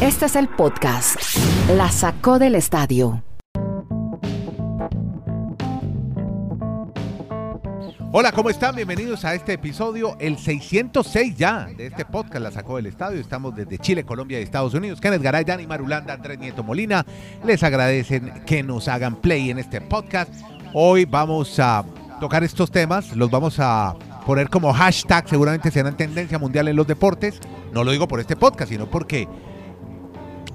Este es el podcast. La sacó del estadio. Hola, ¿cómo están? Bienvenidos a este episodio, el 606 ya de este podcast, La Sacó del Estadio. Estamos desde Chile, Colombia y Estados Unidos. Kenneth Garay, Dani Marulanda, Andrés Nieto Molina. Les agradecen que nos hagan play en este podcast. Hoy vamos a tocar estos temas, los vamos a poner como hashtag, seguramente serán tendencia mundial en los deportes. No lo digo por este podcast, sino porque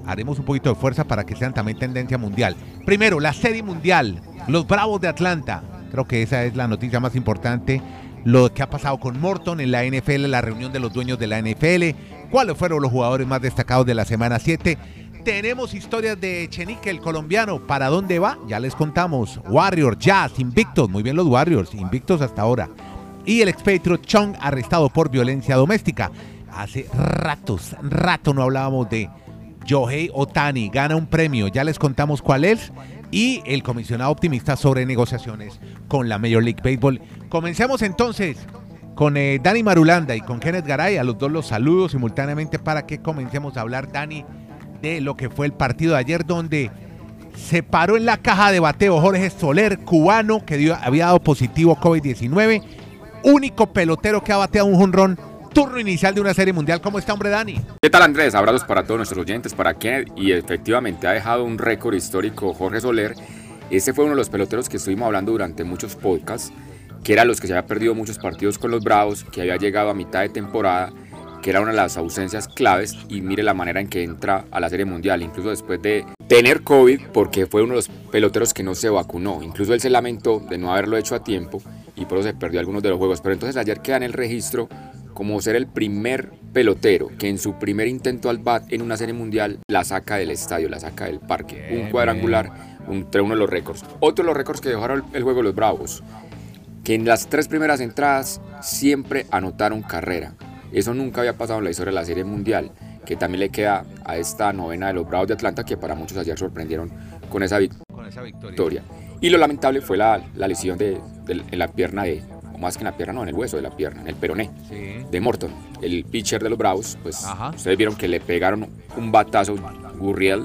haremos un poquito de fuerza para que sean también tendencia mundial. Primero, la serie mundial, los Bravos de Atlanta Creo que esa es la noticia más importante. Lo que ha pasado con Morton en la NFL, la reunión de los dueños de la NFL, cuáles fueron los jugadores más destacados de la semana 7. Tenemos historias de Chenique, el colombiano. ¿Para dónde va? Ya les contamos. Warriors, Jazz, Invictos. Muy bien los Warriors, invictos hasta ahora. Y el ex Chong arrestado por violencia doméstica. Hace ratos, rato no hablábamos de Yohei Otani. Gana un premio. Ya les contamos cuál es y el comisionado optimista sobre negociaciones con la Major League Baseball. Comencemos entonces con eh, Dani Marulanda y con Kenneth Garay. A los dos los saludo simultáneamente para que comencemos a hablar, Dani, de lo que fue el partido de ayer donde se paró en la caja de bateo Jorge Soler, cubano, que dio, había dado positivo COVID-19, único pelotero que ha bateado un jonrón turno inicial de una serie mundial. ¿Cómo está, hombre Dani? ¿Qué tal, Andrés? Abrazos para todos nuestros oyentes, para Kenneth. Y efectivamente ha dejado un récord histórico Jorge Soler. Ese fue uno de los peloteros que estuvimos hablando durante muchos podcasts, que era los que se había perdido muchos partidos con los Bravos, que había llegado a mitad de temporada, que era una de las ausencias claves. Y mire la manera en que entra a la serie mundial, incluso después de tener COVID, porque fue uno de los peloteros que no se vacunó. Incluso él se lamentó de no haberlo hecho a tiempo y por eso se perdió algunos de los juegos. Pero entonces ayer queda en el registro como ser el primer pelotero que en su primer intento al bat en una serie mundial la saca del estadio, la saca del parque. un cuadrangular entre uno de los récords. Otro de los récords que dejaron el juego de los Bravos, que en las tres primeras entradas siempre anotaron carrera. Eso nunca había pasado en la historia de la serie mundial, que también le queda a esta novena de los Bravos de Atlanta, que para muchos ayer sorprendieron con esa, victoria. Y lo lamentable fue la, lesión de, en la pierna de, más que en la pierna, no, en el hueso de la pierna, en el peroné de Morton, el pitcher de los Bravos. Pues ustedes vieron que le pegaron un batazo Gurriel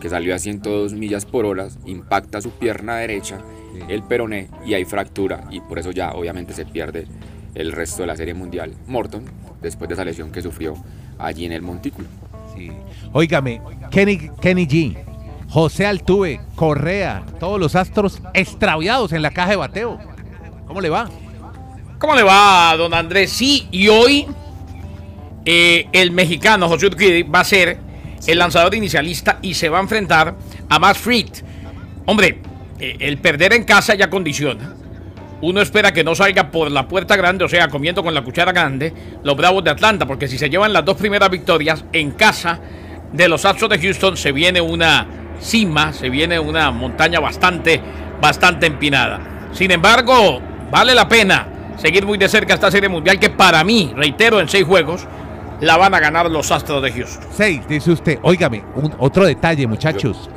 que salió a 102 millas por hora, impacta su pierna derecha, el peroné y hay fractura y por eso ya obviamente se pierde el resto de la serie mundial. Morton, después de esa lesión que sufrió allí en el montículo. Sí. Óigame, Kenny, Kenny G, José Altuve, Correa, todos los astros extraviados en la caja de bateo. ¿Cómo le va? ¿Cómo le va, don Andrés? Sí, y hoy eh, el mexicano José Urquidi va a ser el lanzador inicialista y se va a enfrentar a Matt Fried. Hombre, eh, el perder en casa ya condiciona. Uno espera que no salga por la puerta grande, o sea, comiendo con la cuchara grande, los Bravos de Atlanta, porque si se llevan las dos primeras victorias en casa de los Astros de Houston, se viene una cima, se viene una montaña bastante, bastante empinada. Sin embargo, vale la pena seguir muy de cerca esta serie mundial que para mí, reitero, en seis juegos la van a ganar los Astros de Houston. Seis, dice usted. Óigame, un, otro detalle, muchachos.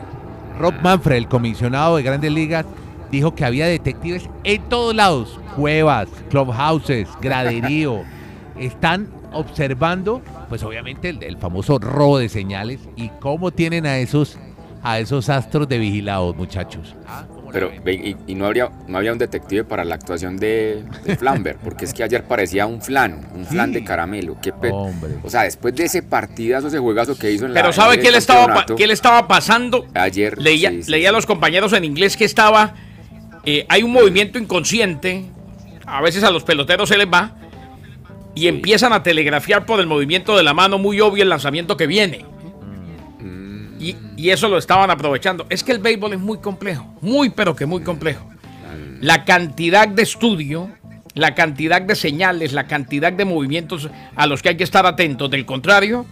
Rob Manfred, el comisionado de Grandes Ligas, dijo que había detectives en todos lados. Cuevas, clubhouses, graderío. Están observando, pues obviamente, el, el, famoso robo de señales y cómo tienen a esos, a esos astros de vigilados, muchachos. Pero, y, no, habría, no había un detective para la actuación de, Flamber, porque es que ayer parecía un flan, un flan de caramelo. Qué o sea, después de ese partidazo, ese juegazo que hizo en la. Pero ¿sabe qué le, estaba, qué le estaba pasando? Ayer. Leía, leía a los compañeros en inglés que estaba. Eh, hay un movimiento inconsciente, a veces a los peloteros se les va, y empiezan a telegrafiar por el movimiento de la mano muy obvio el lanzamiento que viene. Y, eso lo estaban aprovechando. Es que el béisbol es muy complejo, muy pero que muy complejo. La cantidad de estudio, la cantidad de señales, la cantidad de movimientos a los que hay que estar atentos. Del contrario,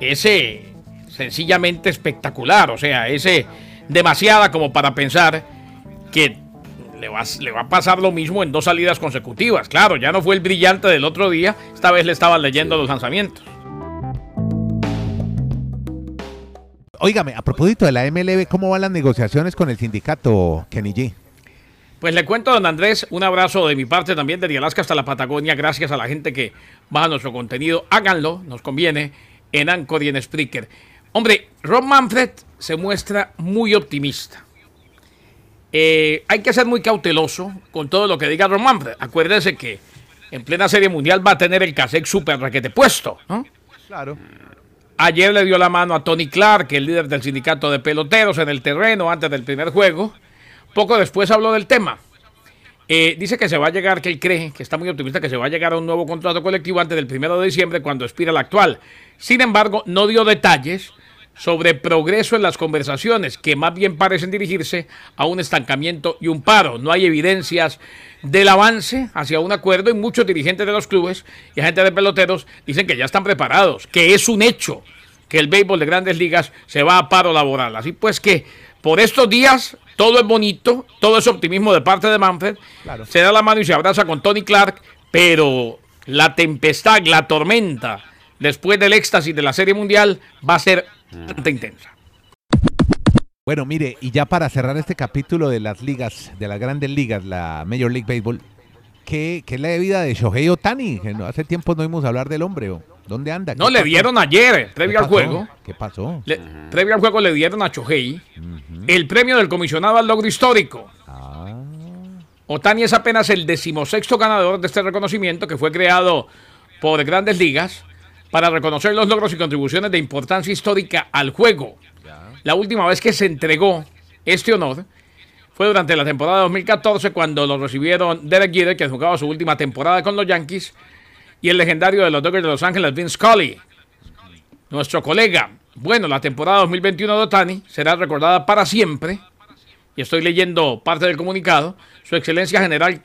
ese sencillamente espectacular. O sea, ese demasiada como para pensar que le va, le va, a pasar lo mismo en dos salidas consecutivas. Claro, ya no fue el brillante del otro día, esta vez le estaban leyendo los lanzamientos. Óigame, a propósito de la MLB, ¿cómo van las negociaciones con el sindicato, Kenny G? Pues le cuento, don Andrés, un abrazo de mi parte también, de Alaska hasta la Patagonia. Gracias a la gente que baja nuestro contenido. Háganlo, nos conviene. en Anchor y en Spreaker. Hombre, Rob Manfred se muestra muy optimista. Eh, hay que ser muy cauteloso con todo lo que diga Rob Manfred. Acuérdense que en plena Serie Mundial va a tener el cassette super raquete puesto, ¿no? Claro. Ayer le dio la mano a Tony Clark, el líder del sindicato de peloteros, en el terreno antes del primer juego. Poco después habló del tema. Eh, dice que se va a llegar, que él cree, que está muy optimista, que se va a llegar a un nuevo contrato colectivo antes del primero de diciembre, cuando expira el actual. Sin embargo, no dio detalles sobre progreso en las conversaciones, que más bien parecen dirigirse a un estancamiento y un paro. No hay evidencias del avance hacia un acuerdo y muchos dirigentes de los clubes y agentes de peloteros dicen que ya están preparados, que es un hecho que el béisbol de grandes ligas se va a paro laboral. Así pues que por estos días todo es bonito, todo es optimismo de parte de Manfred. Se da la mano y se abraza con Tony Clark, pero la tempestad, la tormenta, después del éxtasis de la Serie Mundial, va a ser bastante intensa. Bueno, mire, y ya para cerrar este capítulo de las ligas, de las grandes ligas, la Major League Baseball, ¿qué, qué es la vida de Shohei Otani? Que no- hace tiempo no oímos hablar del hombre. ¿o? ¿Dónde anda? No, ¿Qué le pasó? dieron ayer, ¿Qué previo al juego, ¿Qué pasó? le- previo al juego le dieron a Chohei el premio del comisionado al logro histórico. Ah, Otani es apenas el decimosexto ganador de este reconocimiento que fue creado por Grandes Ligas para reconocer los logros y contribuciones de importancia histórica al juego. La última vez que se entregó este honor fue durante la temporada 2014 cuando lo recibieron Derek Jeter, que jugaba su última temporada con los Yankees, y el legendario de los Dodgers de Los Ángeles, Vince Scully. Nuestro colega. Bueno, la temporada 2021 de Otani será recordada para siempre y estoy leyendo parte del comunicado, su excelencia general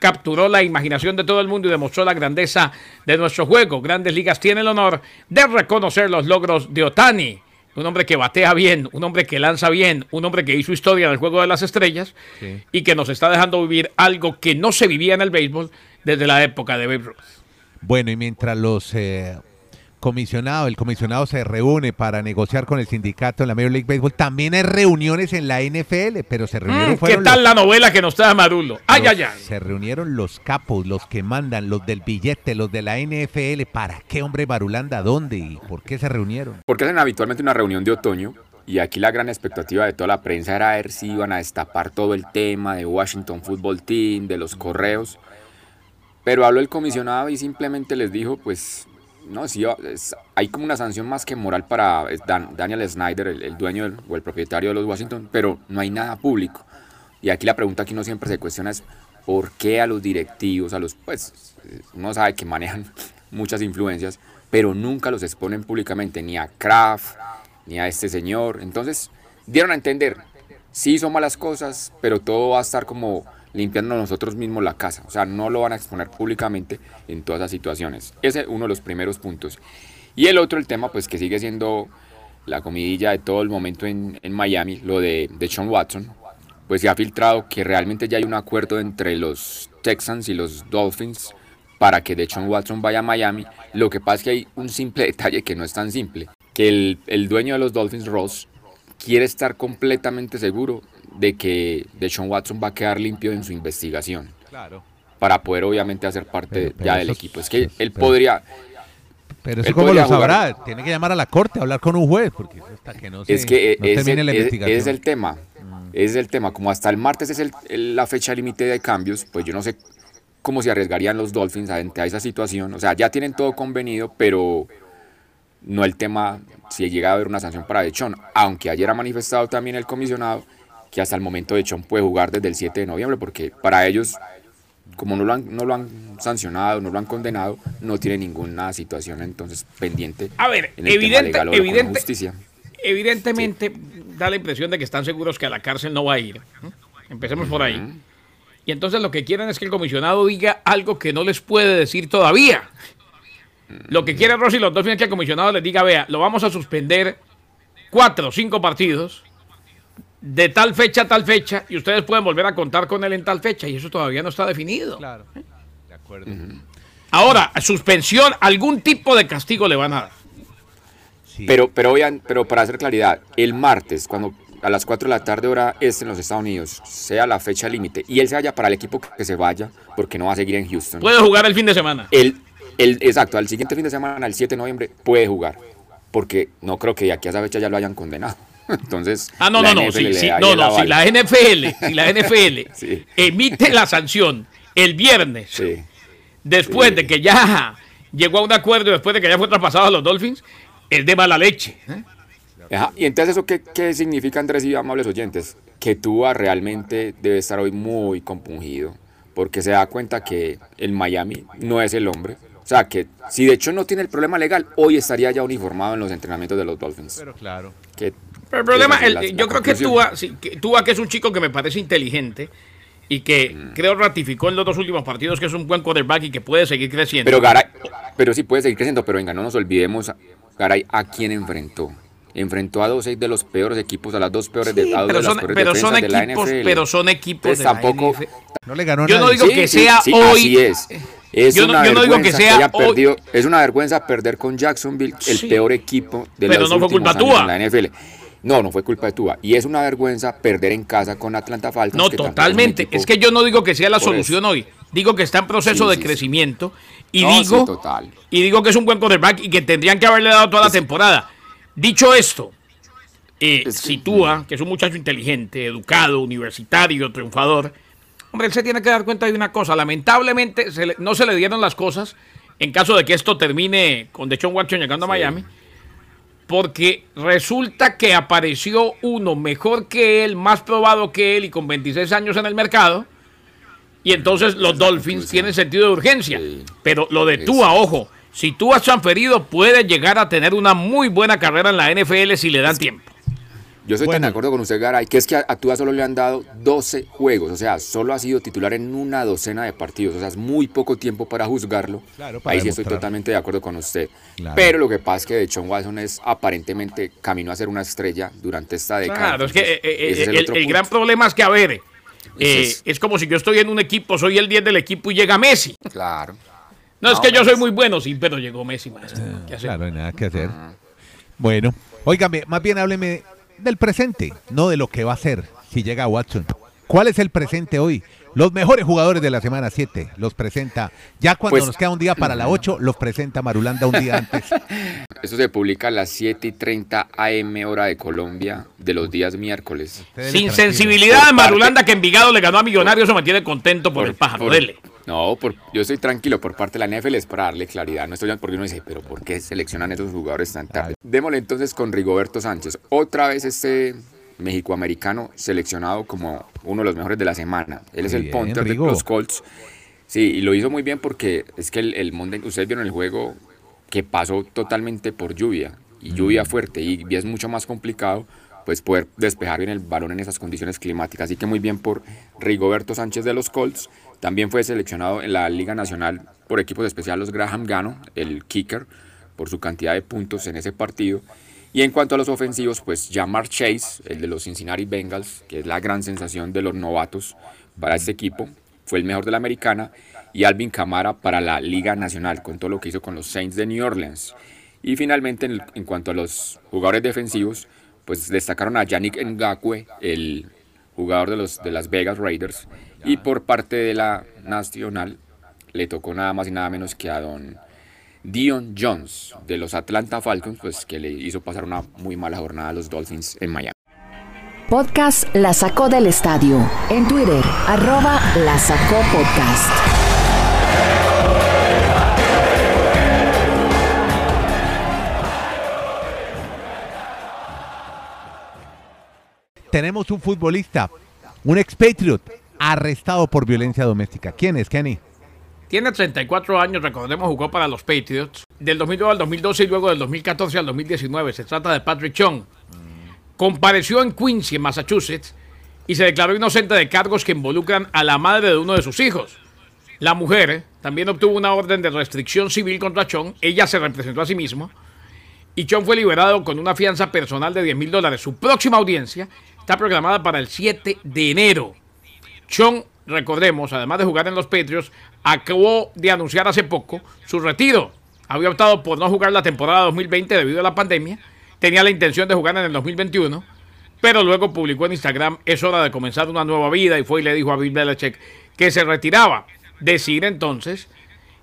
capturó la imaginación de todo el mundo y demostró la grandeza de nuestro juego. Grandes Ligas tiene el honor de reconocer los logros de Otani, un hombre que batea bien, un hombre que lanza bien, un hombre que hizo historia en el juego de las estrellas Sí. y que nos está dejando vivir algo que no se vivía en el béisbol desde la época de Babe Ruth. Bueno, y mientras los eh, comisionados, el comisionado se reúne para negociar con el sindicato en la Major League Baseball, también hay reuniones en la NFL, pero se reunieron Mm, ¿Qué tal los- la novela que nos trae Marulo? Ay, los- ay, ay. Se reunieron los capos, los que mandan, los del billete, los de la NFL. ¿Para qué, hombre, Barulanda? ¿Dónde y por qué se reunieron? Porque hacen habitualmente una reunión de otoño y aquí la gran expectativa de toda la prensa era ver si iban a destapar todo el tema de Washington Football Team, de los correos. Pero habló el comisionado y simplemente les dijo, pues, no, sí, es- hay como una sanción más que moral para Dan- Daniel Snyder, el, dueño o el propietario de los Washington, pero no hay nada público. Y aquí la pregunta que uno siempre se cuestiona es, ¿por qué a los directivos, a los, pues, eh, uno sabe que manejan muchas influencias, pero nunca los exponen públicamente, ni a Kraft, ni a este señor? Entonces, dieron a entender, sí son malas cosas, pero todo va a estar como limpiando nosotros mismos la casa. O sea, no lo van a exponer públicamente en todas las situaciones. Ese es uno de los primeros puntos. Y el otro, el tema, pues que sigue siendo la comidilla de todo el momento en, en Miami, lo de, de Sean Watson, pues se ha filtrado que realmente ya hay un acuerdo entre los Texans y los Dolphins para que Deshaun Watson vaya a Miami. Lo que pasa es que hay un simple detalle que no es tan simple, que el, el dueño de los Dolphins, Ross, quiere estar completamente seguro de que Deshaun Watson va a quedar limpio en su investigación Claro. para poder obviamente hacer parte Pero- pero ya del eso es- equipo. Es que eso- él pero- podría, Pero eso podría lo sabrá, jugar. tiene que llamar a la corte, hablar con un juez, porque eso hasta que no se es que no ese, termine la ese- investigación. ese es el tema. Ese es el tema. Como hasta el martes es el- el- la fecha límite de cambios, pues yo no sé cómo se arriesgarían los Dolphins ante a esa situación. O sea, ya tienen todo convenido, pero no el tema si llega a haber una sanción para Dechon. Aunque ayer ha manifestado también el comisionado que hasta el momento Dechon puede jugar desde el 7 de noviembre, porque para ellos, como no lo han, no lo han sancionado, no lo han condenado, no tiene ninguna situación entonces pendiente. A ver, en el tema evidente, legal o con la evidente, justicia. evidentemente da la impresión de que están seguros que a la cárcel no va a ir. Empecemos por ahí. Y entonces lo que quieren es que el comisionado diga algo que no les puede decir todavía. Lo que quiere Rossi los dos es que el comisionado les diga, vea, lo vamos a suspender cuatro o cinco partidos de tal fecha a tal fecha y ustedes pueden volver a contar con él en tal fecha y eso todavía no está definido. Claro. De acuerdo. Ahora, suspensión, algún tipo de castigo le van a dar. Sí. Pero, pero, pero para hacer claridad, el martes, cuando a las 4 de la tarde hora este en los Estados Unidos, sea la fecha límite, y él se vaya para el equipo que se vaya, porque no va a seguir en Houston. Puede jugar el fin de semana. Él, él, exacto, al siguiente fin de semana, el 7 de noviembre, puede jugar. porque no creo que de aquí a esa fecha ya lo hayan condenado. Entonces, ah, no, no, no, NFL sí, no, no, si la NFL, si la NFL Sí. emite la sanción el viernes, Sí. después Sí. de que ya llegó a un acuerdo, después de que ya fue traspasado a los Dolphins, es de mala leche. ¿eh? Ajá, Y entonces, ¿eso qué, qué significa, Andrés y amables oyentes? Que Tua realmente debe estar hoy muy compungido, porque se da cuenta que el Miami no es el hombre. O sea, que si de hecho no tiene el problema legal, hoy estaría ya uniformado en los entrenamientos de los Dolphins. Pero claro. Que- Pero el problema, el- la- yo la creo que. Tua, sí, que Tua, que es un chico que me parece inteligente y que Mm. creo ratificó en los dos últimos partidos que es un buen quarterback y que puede seguir creciendo. Pero Garay, pero sí puede seguir creciendo, pero venga, no nos olvidemos, Garay, a quién enfrentó. Enfrentó a dos de los peores equipos, a las dos peores Sí, de, pero de las son, peores pero son defensas de la equipos, NFL. pero son equipos Entonces, de la tampoco, NFL. No le ganó Yo no nadie. digo que sea hoy- Así es. Es Yo no- una yo no digo que vergüenza sea hoy- perdido- es una vergüenza perder con Jacksonville, el Sí. peor equipo de Pero los no fue últimos culpa años en la NFL. No, no fue culpa de Tua. Y es una vergüenza perder en casa con Atlanta Falcons. No, que es totalmente. Es que yo no digo que sea la solución hoy. Digo que está en proceso Sí, de sí, crecimiento. Y No, sí, digo. total. Y digo que es un buen quarterback y que tendrían que haberle dado toda la temporada. Dicho esto, eh, Es que- si Tua, que es un muchacho inteligente, educado, universitario, triunfador, hombre, él se tiene que dar cuenta de una cosa. Lamentablemente se le- no se le dieron las cosas en caso de que esto termine con Deshaun Watson llegando a Miami. Porque resulta que apareció uno mejor que él, más probado que él y con 26 años en el mercado. Y entonces los Dolphins tienen sentido de urgencia. Sí. Pero lo de. Tua, ojo, si Tua es transferido, puede llegar a tener una muy buena carrera en la NFL si le dan tiempo. Yo estoy tan Bueno. de acuerdo con usted, Garay, que es que a, a Tua solo le han dado 12 juegos, o sea, solo ha sido titular en una docena de partidos, o sea, es muy poco tiempo para juzgarlo. Claro, para Ahí sí estoy totalmente de acuerdo con usted. Claro. Pero lo que pasa es que Deshaun Watson es aparentemente camino a ser una estrella durante esta década. Claro, es que eh, eh, es el, gran problema es que, a ver, eh, es- es como si yo estoy en un equipo, soy el 10 del equipo y llega Messi. Claro. No, es No, que yo soy muy bueno, sí, pero llegó Messi, maestro. ¿Qué hacemos? Claro, no hay nada que hacer. Bueno, óigame, más bien hábleme del presente, no de lo que va a ser si llega Watson. ¿Cuál es el presente hoy? Los mejores jugadores de la semana 7 los presenta. Ya cuando Pues- nos queda un día para la 8, los presenta Marulanda un día antes. Eso se publica a las 7 y 30 AM hora de Colombia de los días miércoles. Ustedes Sin sensibilidad Por parte- Marulanda que Envigado le ganó a Millonarios, eso me tiene contento por, el pájaro, por- dele. No, por- yo estoy tranquilo por parte de la NFL es para darle claridad. No estoy porque uno dice, pero ¿por qué seleccionan esos jugadores tan tarde? Démosle entonces con Rigoberto Sánchez. Otra vez este mexicoamericano seleccionado como uno de los mejores de la semana. Él es Muy el bien, punter de Rigo. los Colts. Sí, y lo hizo muy bien porque es que el, el Monday, ustedes vieron el juego que pasó totalmente por lluvia y lluvia fuerte y es mucho más complicado pues poder despejar bien el balón en esas condiciones climáticas. Así que muy bien por Rigoberto Sánchez de los Colts. También fue seleccionado en la Liga Nacional por equipos especiales Graham Gano, el kicker, por su cantidad de puntos en ese partido. Y en cuanto a los ofensivos, pues Jamar Chase, el de los Cincinnati Bengals, que es la gran sensación de los novatos para este equipo, fue el mejor de la americana. Y Alvin Kamara para la Liga Nacional, con todo lo que hizo con los Saints de New Orleans. Y finalmente, en, en cuanto a los jugadores defensivos, pues destacaron a Yannick Ngakwe, el jugador de, los, de las Vegas Raiders. Y por parte de la Nacional, le tocó nada más y nada menos que a don Dion Jones de los Atlanta Falcons, pues que le hizo pasar una muy mala jornada a los Dolphins en Miami. Podcast La Sacó del Estadio. En Twitter, arroba La Sacó Podcast. Tenemos un futbolista, un expatriot, arrestado por violencia doméstica. ¿Quién es, Kenny? Tiene 34 años, recordemos, jugó para los Patriots del 2009 al 2012 y luego del 2014 al 2019. Se trata de Patrick Chung. Compareció en Quincy, Massachusetts, y se declaró inocente de cargos que involucran a la madre de uno de sus hijos. La mujer eh, también obtuvo una orden de restricción civil contra Chung. Ella se representó a sí misma. Y Chung fue liberado con una fianza personal de 10 mil dólares. Su próxima audiencia está programada para el 7 de enero. Chung, recordemos, además de jugar en los Patriots, acabó de anunciar hace poco su retiro. Había optado por no jugar la temporada 2020 debido a la pandemia. Tenía la intención de jugar en el 2021, pero luego publicó en Instagram, es hora de comenzar una nueva vida y fue y le dijo a Bill Belichick que se retiraba. Decir entonces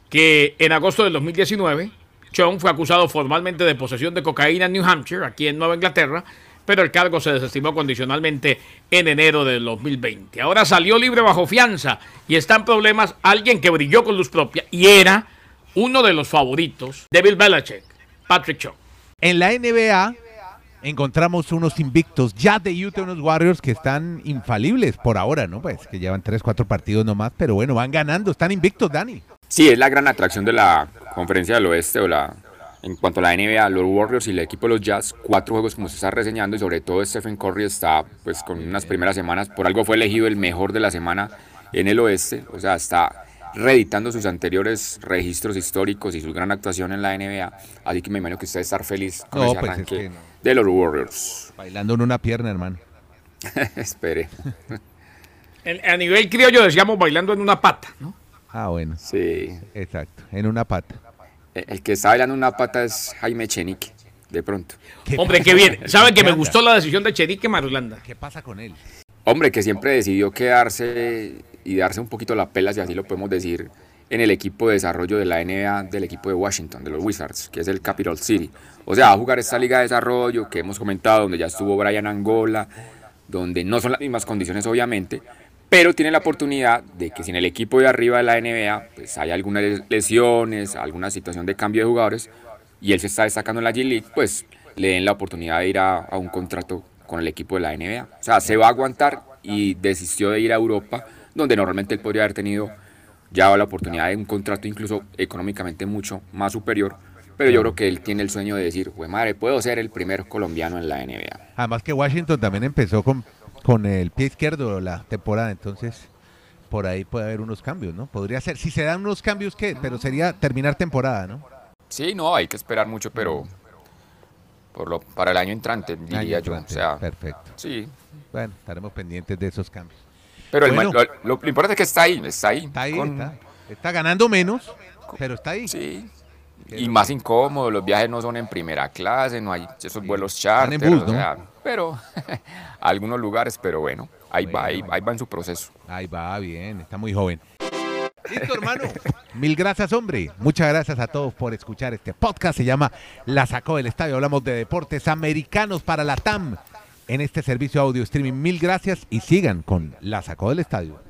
que en agosto del 2019, Chong fue acusado formalmente de posesión de cocaína en New Hampshire, aquí en Nueva Inglaterra, pero el cargo se desestimó condicionalmente en enero del 2020. Ahora salió libre bajo fianza y está en problemas alguien que brilló con luz propia y era uno de los favoritos de Bill Belichick, Patrick Chong. En la NBA encontramos unos invictos ya de Utah, unos Warriors que están infalibles por ahora, ¿no? Pues que llevan 3, 4 partidos nomás, pero bueno, van ganando, están invictos, Dani. Sí, es la gran atracción de la conferencia del oeste o la en cuanto a la NBA, los Warriors y el equipo de los Jazz, cuatro juegos como se está reseñando y sobre todo Stephen Curry está pues con unas primeras semanas, por algo fue elegido el mejor de la semana en el oeste, o sea, está reeditando sus anteriores registros históricos y su gran actuación en la NBA, así que me imagino que usted estar feliz con No, ese pues, arranque es que no. de los Warriors. Bailando en una pierna, hermano. Espere. En- a nivel criollo decíamos bailando en una pata, ¿no? Ah, bueno, Sí. exacto, en una pata. El el que está bailando una pata es Jaime Chenique, de pronto. ¿Qué Hombre, qué bien. ¿Saben que me gustó la decisión de Cherique Marulanda? ¿Qué pasa con él? Hombre, que siempre decidió quedarse y darse un poquito la pela, si así lo podemos decir, en el equipo de desarrollo de la NBA del equipo de Washington, de los Wizards, que es el Capital City. O sea, va a jugar esta liga de desarrollo que hemos comentado, donde ya estuvo Brian Angola, donde no son las mismas condiciones, obviamente, pero tiene la oportunidad de que si en el equipo de arriba de la NBA pues hay algunas lesiones, alguna situación de cambio de jugadores, y él se está destacando en la G-League, pues le den la oportunidad de ir a, a un contrato con el equipo de la NBA. O sea, se va a aguantar y desistió de ir a Europa, donde normalmente él podría haber tenido ya la oportunidad de un contrato incluso económicamente mucho más superior. Pero yo creo que él tiene el sueño de decir, pues madre, puedo ser el primer colombiano en la NBA. Además que Washington también empezó con, con el pie izquierdo la temporada, entonces por ahí puede haber unos cambios, ¿no? Podría ser, si se dan unos cambios, ¿qué? Pero sería terminar temporada, ¿no? Sí, no, hay que esperar mucho, pero por lo, para el año entrante, diría Año yo. O sea, Perfecto. sí. Bueno, estaremos pendientes de esos cambios. Pero el Bueno. lo, lo- lo importante es que está ahí, está ahí. Está ahí, con- está, está ganando menos, pero está ahí. Sí. Y más incómodo, los viajes no son en primera clase, no hay esos vuelos charter, bus, o ¿no? sea, pero algunos lugares, pero bueno, ahí va, ahí, ahí va en su proceso. Ahí va, bien, está muy joven. Listo, hermano. Mil gracias, hombre. Muchas gracias a todos por escuchar este podcast. Se llama La Sacó del Estadio. Hablamos de deportes americanos para la TAM en este servicio audio streaming. Mil gracias y sigan con La Sacó del Estadio.